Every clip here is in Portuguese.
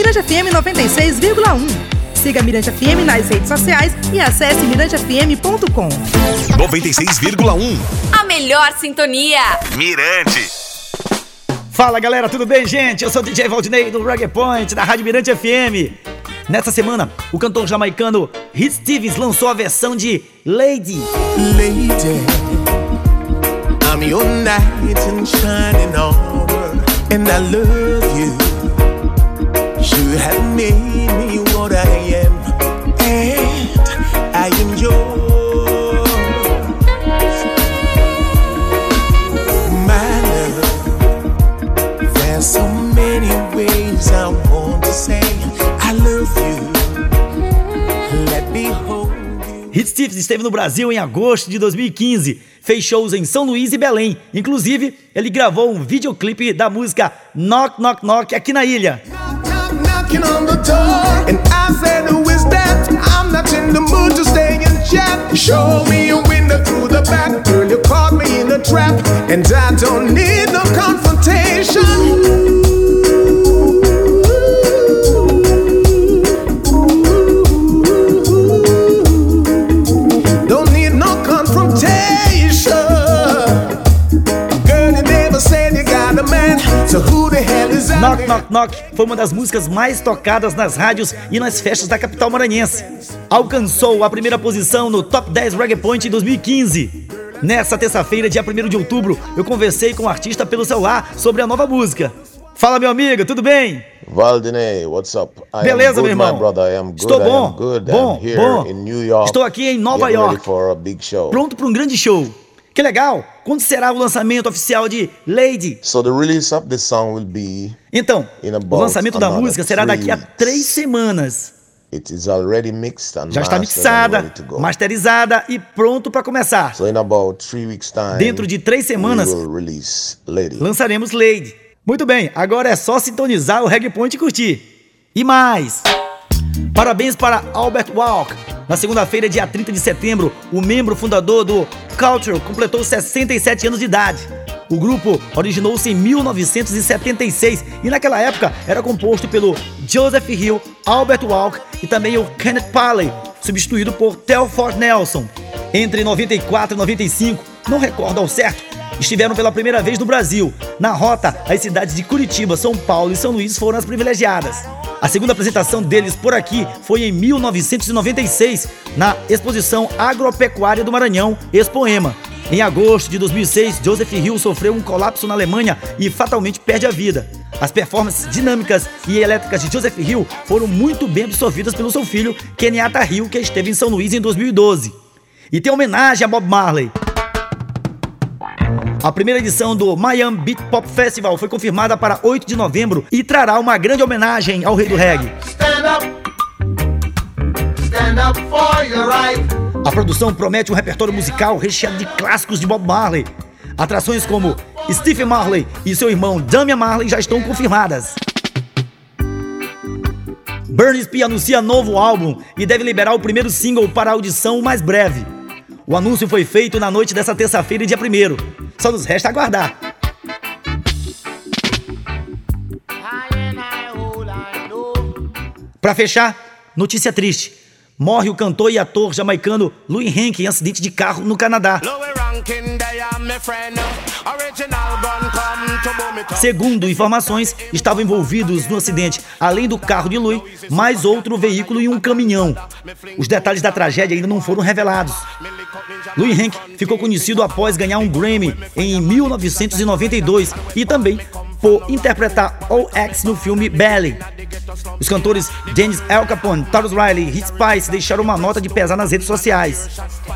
Mirante FM 96,1. Siga Mirante FM nas redes sociais e acesse mirantefm.com. 96,1. A melhor sintonia. Mirante. Fala galera, tudo bem, gente? Eu sou o DJ Valdinei do Reggae Point, da Rádio Mirante FM. Nessa semana, o cantor jamaicano Hit Stevens lançou a versão de Lady. Lady, I'm your knight in shining armor, and I love You have made me what I am, and I am yours. My love, there's so many ways I want to say I love you. Let me hold. Hit Stevens esteve no Brasil em agosto de 2015, fez shows em São Luís e Belém. Inclusive, ele gravou um videoclipe da música Knock Knock Knock aqui na ilha. Knock, knocking on the door, and I said, Who is that? I'm not in the mood to stay and chat. Show me a window through the back, girl. You caught me in a trap, and I don't need Knock there? Knock Knock foi uma das músicas mais tocadas nas rádios e nas festas da capital maranhense. Alcançou a primeira posição no Top 10 Reggae Point em 2015. Nessa terça-feira, dia 1 de outubro, eu conversei com o artista pelo celular sobre a nova música. Fala, meu amigo, tudo bem? Valdinei, what's up? I Beleza, am meu good, irmão? my brother. I am good. Estou I bom, am good. bom, bom. in New York. Estou aqui em Nova York. Pronto para um grande show. Que legal! Quando será o lançamento oficial de Lady? So the release of this song will be Então, o lançamento da música será daqui a três semanas. Já está mixada, masterizada e pronto para começar. So time, Dentro de três semanas, Lady. lançaremos Lady. Muito bem, agora é só sintonizar o Reggae Point e curtir. E mais! Parabéns para Albert Walk. Na segunda-feira, dia 30 de setembro, o membro fundador do Culture completou 67 anos de idade. O grupo originou-se em 1976 e naquela época era composto pelo Joseph Hill, Albert Walk e também o Kenneth Paley, substituído por Telford Nelson. Entre 94 e 95, não recordo ao certo, estiveram pela primeira vez no Brasil. Na rota, as cidades de Curitiba, São Paulo e São Luís foram as privilegiadas. A segunda apresentação deles por aqui foi em 1996, na Exposição Agropecuária do Maranhão, Expoema. Em agosto de 2006, Joseph Hill sofreu um colapso na Alemanha e fatalmente perde a vida. As performances dinâmicas e elétricas de Joseph Hill foram muito bem absorvidas pelo seu filho, Kenyatta Hill, que esteve em São Luís em 2012. E tem homenagem a Bob Marley. A primeira edição do Miami Beat Pop Festival foi confirmada para 8 de novembro e trará uma grande homenagem ao rei do reggae. A produção promete um repertório musical recheado de clássicos de Bob Marley. Atrações como Stephen Marley e seu irmão Damian Marley já estão confirmadas. Burns P anuncia novo álbum e deve liberar o primeiro single para a audição mais breve. O anúncio foi feito na noite dessa terça-feira, dia 1 Só nos resta aguardar. Pra fechar, notícia triste. Morre o cantor e ator jamaicano Louis Henk em acidente de carro no Canadá. Segundo informações, estavam envolvidos no acidente, além do carro de Louis, mais outro veículo e um caminhão. Os detalhes da tragédia ainda não foram revelados. Louis Henk ficou conhecido após ganhar um Grammy em 1992 e também por interpretar O.X no filme Belly. Os cantores Dennis El Capone, Taurus Riley e Hit Spice deixaram uma nota de pesar nas redes sociais.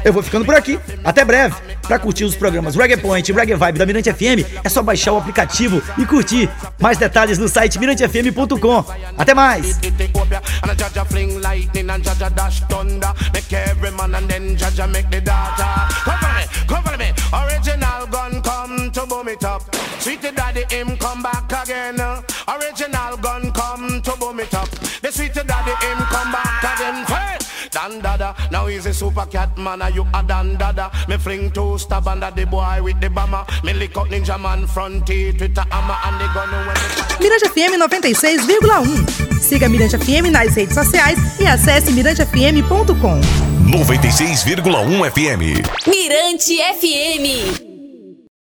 Eu vou ficando por aqui, até breve. Para curtir os programas Reggae Point e Reggae Vibe da Mirante FM, é só baixar o aplicativo e curtir. Mais detalhes no site mirantefm.com. Até mais! Up. Sweet daddy him come back again. Original gun come to boom it up. The sweet daddy him come back again. Hey, Dan dada, now he's a super cat man. Are you a Dan dada? Me fling two stab under the boy with the bomber. Me lick out ninja man front teeth with the hammer and the gun when Mirante FM 96,1. Siga Mirante FM nas redes sociais e acesse mirantefm.com. 96,1 FM. Mirante FM.